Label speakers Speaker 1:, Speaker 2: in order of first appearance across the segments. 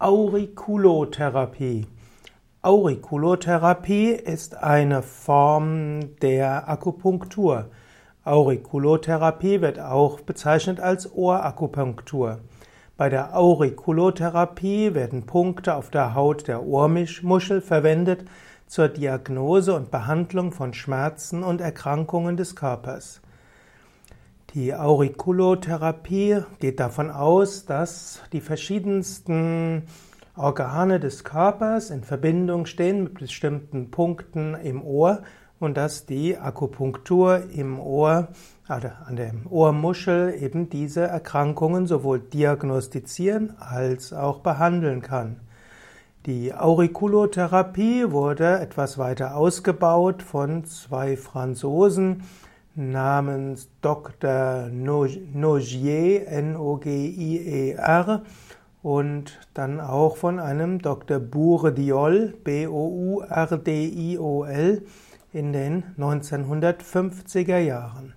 Speaker 1: Auriculotherapie. Auriculotherapie ist eine Form der Akupunktur. Auriculotherapie wird auch bezeichnet als Ohrakupunktur. Bei der Auriculotherapie werden Punkte auf der Haut der Ohrmuschel verwendet zur Diagnose und Behandlung von Schmerzen und Erkrankungen des Körpers. Die Auriculotherapie geht davon aus, dass die verschiedensten Organe des Körpers in Verbindung stehen mit bestimmten Punkten im Ohr und dass die Akupunktur im Ohr, also an der Ohrmuschel eben diese Erkrankungen sowohl diagnostizieren als auch behandeln kann. Die Auriculotherapie wurde etwas weiter ausgebaut von zwei Franzosen, namens Dr. Nogier, N-O-G-I-E-R, und dann auch von einem Dr. Bourdiol, B-O-U-R-D-I-O-L, in den 1950er Jahren.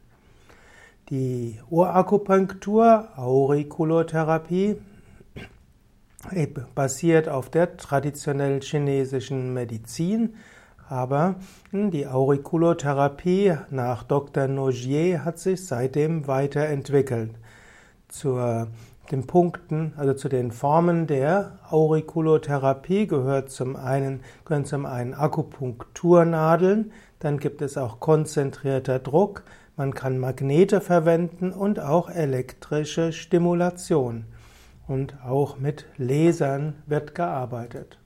Speaker 1: Die Ohrakupunktur, Auriculotherapie, basiert auf der traditionellen chinesischen Medizin, aber hm, die Auriculotherapie nach Dr. Nogier hat sich seitdem weiterentwickelt. Zu den Punkten, also zu den Formen der Auriculotherapie gehört zum einen, gehören zum einen Akupunkturnadeln, dann gibt es auch konzentrierter Druck, man kann Magnete verwenden und auch elektrische Stimulation. Und auch mit Lasern wird gearbeitet.